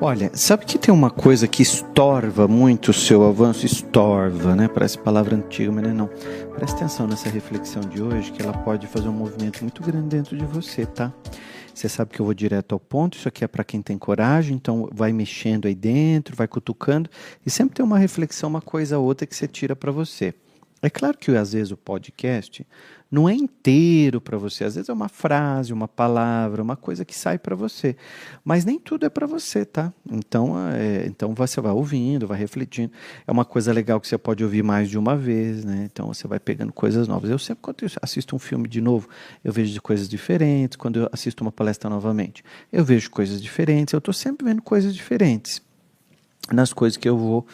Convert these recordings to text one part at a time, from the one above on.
Olha, sabe que tem uma coisa que estorva muito o seu avanço? Estorva, né? Parece palavra antiga, mas não é não. Presta atenção nessa reflexão de hoje, que ela pode fazer um movimento muito grande dentro de você, tá? Você sabe que eu vou direto ao ponto, isso aqui é para quem tem coragem, então vai mexendo aí dentro, vai cutucando, e sempre tem uma reflexão, uma coisa ou outra que você tira para você. É claro que às vezes o podcast não é inteiro para você, às vezes é uma frase, uma palavra, uma coisa que sai para você, mas nem tudo é para você, tá? Então, é, então você vai ouvindo, vai refletindo. É uma coisa legal que você pode ouvir mais de uma vez, né? Então você vai pegando coisas novas. Eu sempre quando eu assisto um filme de novo, eu vejo coisas diferentes. Quando eu assisto uma palestra novamente, eu vejo coisas diferentes. Eu estou sempre vendo coisas diferentes nas coisas que eu vou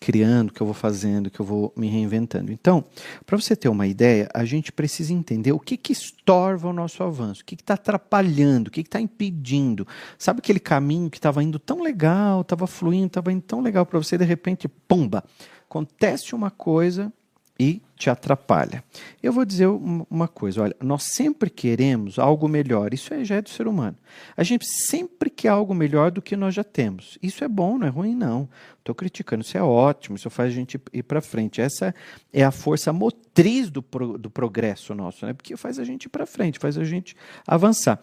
criando, que eu vou fazendo, que eu vou me reinventando. Então, para você ter uma ideia, a gente precisa entender o que, que estorva o nosso avanço, o que está atrapalhando, o que está impedindo. Sabe aquele caminho que estava indo tão legal, estava fluindo, estava indo tão legal para você, de repente, pumba, acontece uma coisa e te atrapalha. Eu vou dizer uma coisa, olha, nós sempre queremos algo melhor, isso já é do ser humano. A gente sempre quer algo melhor do que nós já temos. Isso é bom, não é ruim não. Estou criticando, isso é ótimo, isso faz a gente ir para frente. Essa é a força motriz do, pro, do progresso nosso, né? porque faz a gente ir para frente, faz a gente avançar.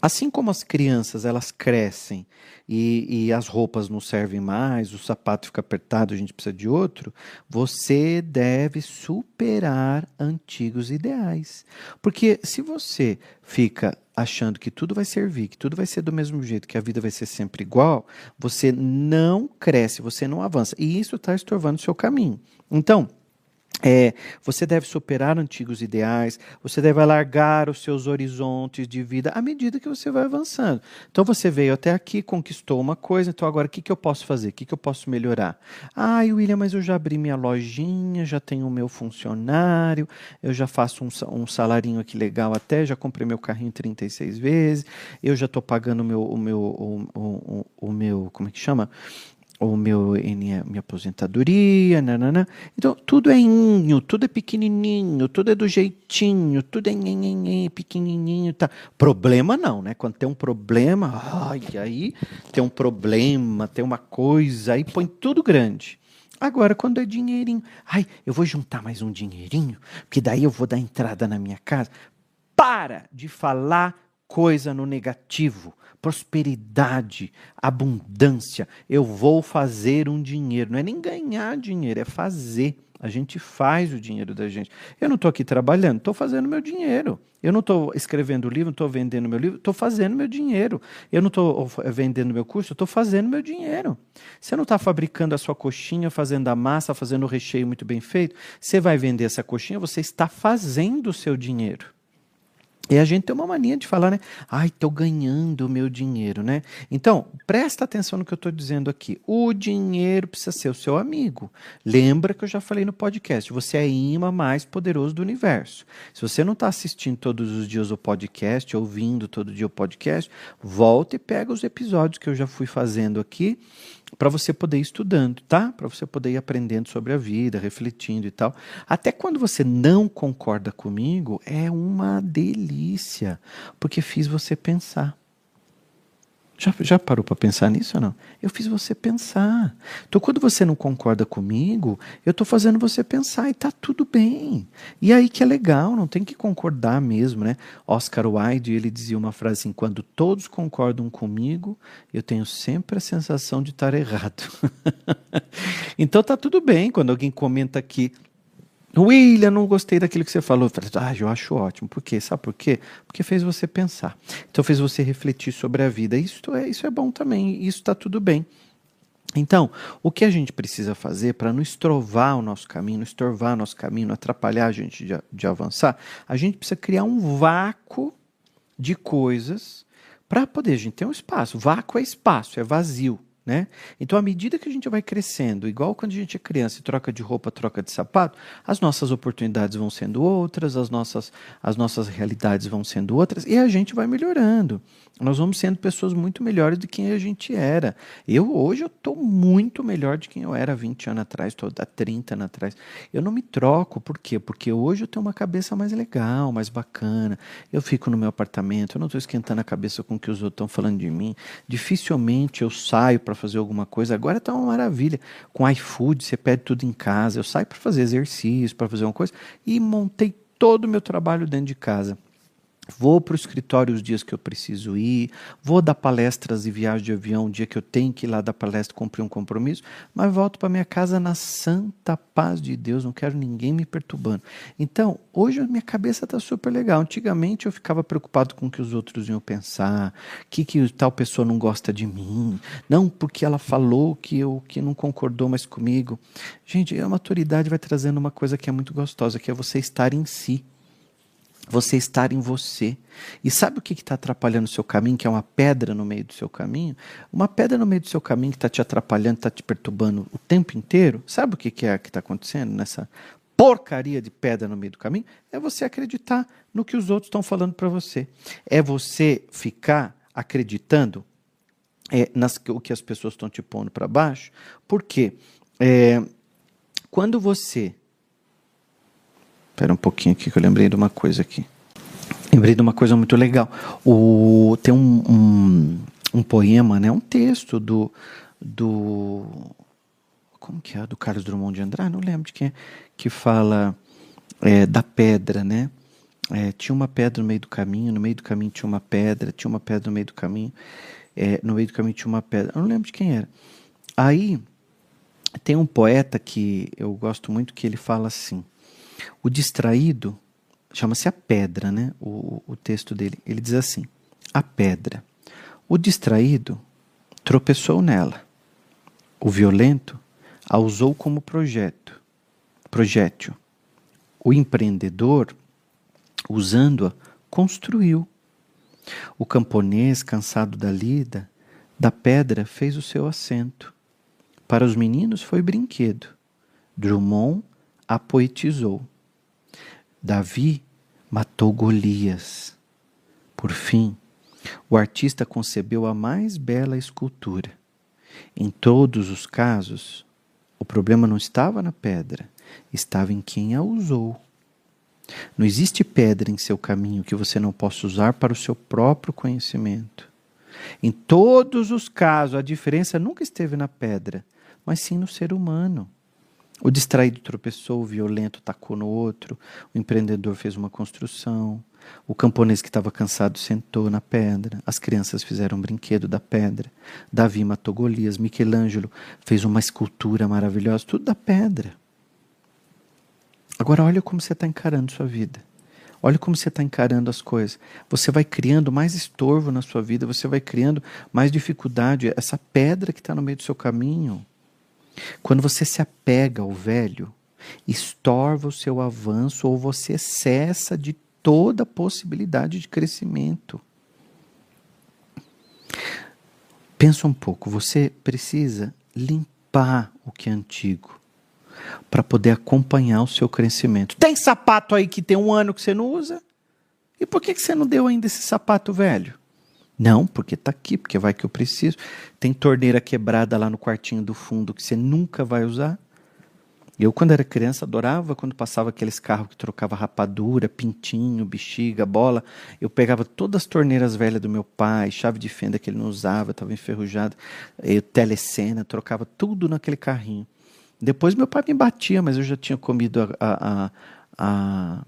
Assim como as crianças elas crescem e, e, as roupas não servem mais, o sapato fica apertado, a gente precisa de outro, você deve superar antigos ideais. Porque se você fica achando que tudo vai servir, que tudo vai ser do mesmo jeito, que a vida vai ser sempre igual, você não cresce, você não avança. E isso está estorvando o seu caminho. Então, é, você deve superar antigos ideais, você deve alargar os seus horizontes de vida à medida que você vai avançando. Então você veio até aqui, conquistou uma coisa, então agora o que, que eu posso fazer? O que, que eu posso melhorar? Ah, William, mas eu já abri minha lojinha, já tenho o meu funcionário, eu já faço um, um salarinho aqui legal até, já comprei meu carrinho 36 vezes, eu já estou pagando o meu, o meu, o, o, o, o meu, como é que chama? O meu minha, minha aposentadoria, nanana. então tudo é inho, tudo é pequenininho, tudo é do jeitinho, tudo é nhenhenhen, pequenininho, tá. Problema não, né? Quando tem um problema, ai, aí tem um problema, tem uma coisa, aí põe tudo grande. Agora, quando é dinheirinho, ai, eu vou juntar mais um dinheirinho, porque daí eu vou dar entrada na minha casa. Para de falar coisa no negativo prosperidade, abundância. Eu vou fazer um dinheiro. Não é nem ganhar dinheiro, é fazer. A gente faz o dinheiro da gente. Eu não estou aqui trabalhando, estou fazendo meu dinheiro. Eu não estou escrevendo livro, não estou vendendo meu livro, estou fazendo meu dinheiro. Eu não estou vendendo meu curso, estou fazendo meu dinheiro. Você não está fabricando a sua coxinha, fazendo a massa, fazendo o recheio muito bem feito. Você vai vender essa coxinha, você está fazendo o seu dinheiro. E a gente tem uma mania de falar, né? Ai, estou ganhando o meu dinheiro, né? Então, presta atenção no que eu estou dizendo aqui. O dinheiro precisa ser o seu amigo. Lembra que eu já falei no podcast, você é a imã mais poderoso do universo. Se você não está assistindo todos os dias o podcast, ouvindo todo dia o podcast, volta e pega os episódios que eu já fui fazendo aqui para você poder ir estudando, tá? Para você poder ir aprendendo sobre a vida, refletindo e tal. Até quando você não concorda comigo, é uma delícia, porque fiz você pensar. Já, já parou para pensar nisso ou não? Eu fiz você pensar. Então, quando você não concorda comigo, eu estou fazendo você pensar e está tudo bem. E aí que é legal, não tem que concordar mesmo, né? Oscar Wilde, ele dizia uma frase assim, quando todos concordam comigo, eu tenho sempre a sensação de estar errado. então tá tudo bem quando alguém comenta aqui, William, não gostei daquilo que você falou. Eu falei, ah, eu acho ótimo. Por quê? Sabe por quê? Porque fez você pensar. Então fez você refletir sobre a vida. Isso é, isso é bom também, isso está tudo bem. Então, o que a gente precisa fazer para não estrovar o nosso caminho, não estorvar o nosso caminho, não atrapalhar a gente de, de avançar, a gente precisa criar um vácuo de coisas para poder a gente ter um espaço. Vácuo é espaço, é vazio. Né? Então, à medida que a gente vai crescendo, igual quando a gente é criança e troca de roupa, troca de sapato, as nossas oportunidades vão sendo outras, as nossas, as nossas realidades vão sendo outras e a gente vai melhorando. Nós vamos sendo pessoas muito melhores do que a gente era. Eu hoje eu estou muito melhor de quem eu era 20 anos atrás, estou há 30 anos atrás. Eu não me troco, por quê? Porque hoje eu tenho uma cabeça mais legal, mais bacana. Eu fico no meu apartamento, eu não estou esquentando a cabeça com o que os outros estão falando de mim. Dificilmente eu saio para fazer alguma coisa. Agora está uma maravilha. Com iFood, você pede tudo em casa. Eu saio para fazer exercício, para fazer uma coisa e montei todo o meu trabalho dentro de casa. Vou para o escritório os dias que eu preciso ir, vou dar palestras e viagem de avião o dia que eu tenho que ir lá dar palestra, cumprir um compromisso, mas volto para minha casa na santa paz de Deus, não quero ninguém me perturbando. Então, hoje a minha cabeça está super legal. Antigamente eu ficava preocupado com o que os outros iam pensar, que, que tal pessoa não gosta de mim, não porque ela falou que eu que não concordou mais comigo. Gente, a maturidade vai trazendo uma coisa que é muito gostosa, que é você estar em si você estar em você. E sabe o que está atrapalhando o seu caminho, que é uma pedra no meio do seu caminho? Uma pedra no meio do seu caminho que está te atrapalhando, está te perturbando o tempo inteiro. Sabe o que, que é que está acontecendo nessa porcaria de pedra no meio do caminho? É você acreditar no que os outros estão falando para você. É você ficar acreditando é, nas, o que as pessoas estão te pondo para baixo. Por quê? É, quando você Espera um pouquinho aqui que eu lembrei de uma coisa aqui. Lembrei de uma coisa muito legal. O, tem um, um, um poema, né, um texto do, do. Como que é? Do Carlos Drummond de Andrade? Não lembro de quem é. Que fala é, da pedra, né? É, tinha uma pedra no meio do caminho, no meio do caminho tinha uma pedra, tinha uma pedra no meio do caminho, é, no meio do caminho tinha uma pedra. Eu não lembro de quem era. Aí tem um poeta que eu gosto muito que ele fala assim: o distraído chama-se a pedra, né? O, o texto dele. Ele diz assim: a pedra. O distraído tropeçou nela. O violento a usou como projeto, projétil. O empreendedor, usando-a, construiu. O camponês, cansado da lida, da pedra fez o seu assento. Para os meninos foi brinquedo. Drummond a poetizou. Davi matou Golias. Por fim, o artista concebeu a mais bela escultura. Em todos os casos, o problema não estava na pedra, estava em quem a usou. Não existe pedra em seu caminho que você não possa usar para o seu próprio conhecimento. Em todos os casos, a diferença nunca esteve na pedra, mas sim no ser humano. O distraído tropeçou, o violento tacou no outro, o empreendedor fez uma construção, o camponês que estava cansado sentou na pedra, as crianças fizeram um brinquedo da pedra, Davi matou Golias, Michelangelo fez uma escultura maravilhosa, tudo da pedra. Agora olha como você está encarando sua vida. Olha como você está encarando as coisas. Você vai criando mais estorvo na sua vida, você vai criando mais dificuldade. Essa pedra que está no meio do seu caminho, quando você se apega ao velho, estorva o seu avanço ou você cessa de toda possibilidade de crescimento. Pensa um pouco, você precisa limpar o que é antigo para poder acompanhar o seu crescimento. Tem sapato aí que tem um ano que você não usa? E por que, que você não deu ainda esse sapato velho? Não, porque está aqui, porque vai que eu preciso. Tem torneira quebrada lá no quartinho do fundo que você nunca vai usar. Eu, quando era criança, adorava quando passava aqueles carros que trocava rapadura, pintinho, bexiga, bola. Eu pegava todas as torneiras velhas do meu pai, chave de fenda que ele não usava, estava enferrujada, telecena, trocava tudo naquele carrinho. Depois meu pai me batia, mas eu já tinha comido a, a, a, a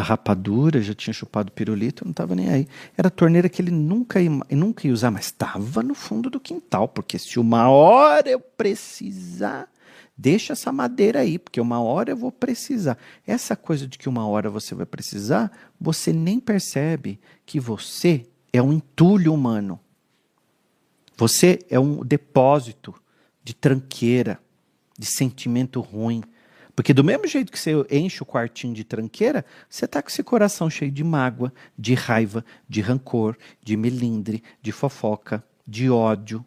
rapadura, já tinha chupado pirulito, não estava nem aí. Era a torneira que ele nunca ia, nunca ia usar, mas estava no fundo do quintal, porque se uma hora eu precisar, deixa essa madeira aí, porque uma hora eu vou precisar. Essa coisa de que uma hora você vai precisar, você nem percebe que você é um entulho humano. Você é um depósito de tranqueira, de sentimento ruim porque do mesmo jeito que você enche o quartinho de tranqueira, você tá com esse coração cheio de mágoa, de raiva, de rancor, de melindre, de fofoca, de ódio.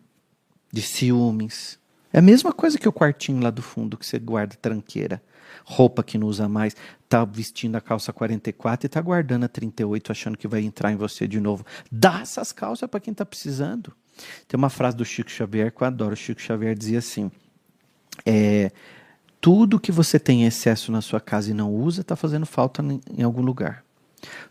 de ciúmes. É a mesma coisa que o quartinho lá do fundo que você guarda tranqueira. Roupa que não usa mais, tá vestindo a calça 44 e tá guardando a 38 achando que vai entrar em você de novo. Dá essas calças para quem tá precisando. Tem uma frase do Chico Xavier que eu adoro. O Chico Xavier dizia assim: é, tudo que você tem em excesso na sua casa e não usa está fazendo falta em algum lugar.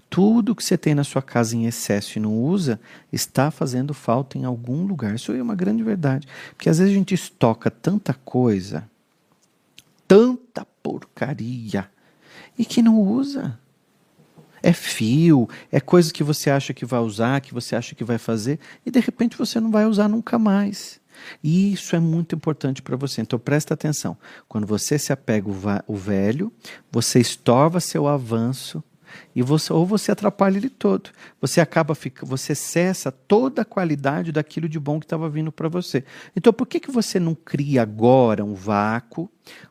Tudo que você tem na sua casa em excesso e não usa está fazendo falta em algum lugar. Isso é uma grande verdade. Porque às vezes a gente estoca tanta coisa, tanta porcaria, e que não usa. É fio, é coisa que você acha que vai usar, que você acha que vai fazer, e de repente você não vai usar nunca mais. E isso é muito importante para você. Então presta atenção. Quando você se apega o velho, você estorva seu avanço e você ou você atrapalha ele todo. Você acaba fica, você cessa toda a qualidade daquilo de bom que estava vindo para você. Então por que que você não cria agora um vácuo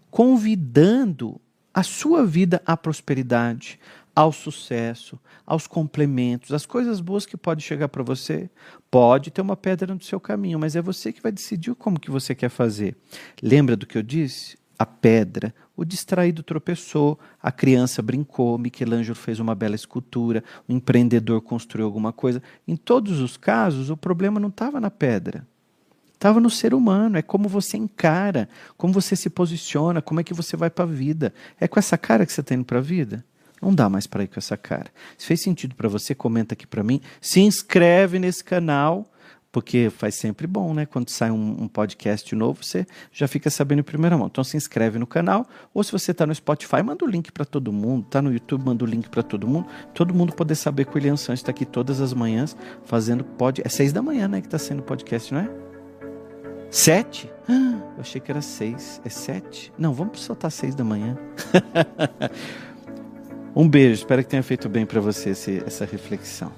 convidando a sua vida à prosperidade, ao sucesso, aos complementos, às coisas boas que pode chegar para você. Pode ter uma pedra no seu caminho, mas é você que vai decidir como que você quer fazer. Lembra do que eu disse? A pedra, o distraído tropeçou, a criança brincou, Michelangelo fez uma bela escultura, o empreendedor construiu alguma coisa. Em todos os casos, o problema não estava na pedra. Estava no ser humano, é como você encara, como você se posiciona, como é que você vai para a vida. É com essa cara que você está indo para a vida? Não dá mais para ir com essa cara. Se fez sentido para você, comenta aqui para mim. Se inscreve nesse canal, porque faz sempre bom, né? Quando sai um, um, podcast novo, você já fica sabendo em primeira mão. Então se inscreve no canal, ou se você está no Spotify, manda o link para todo mundo. Está no YouTube, manda o link para todo mundo. Todo mundo poder saber que o William Santos está aqui todas as manhãs fazendo pod. É seis da manhã, né? Que está sendo podcast, não é? Sete? Ah, eu achei que era seis. É sete? Não, vamos soltar seis da manhã. Um beijo, espero que tenha feito bem para você essa reflexão.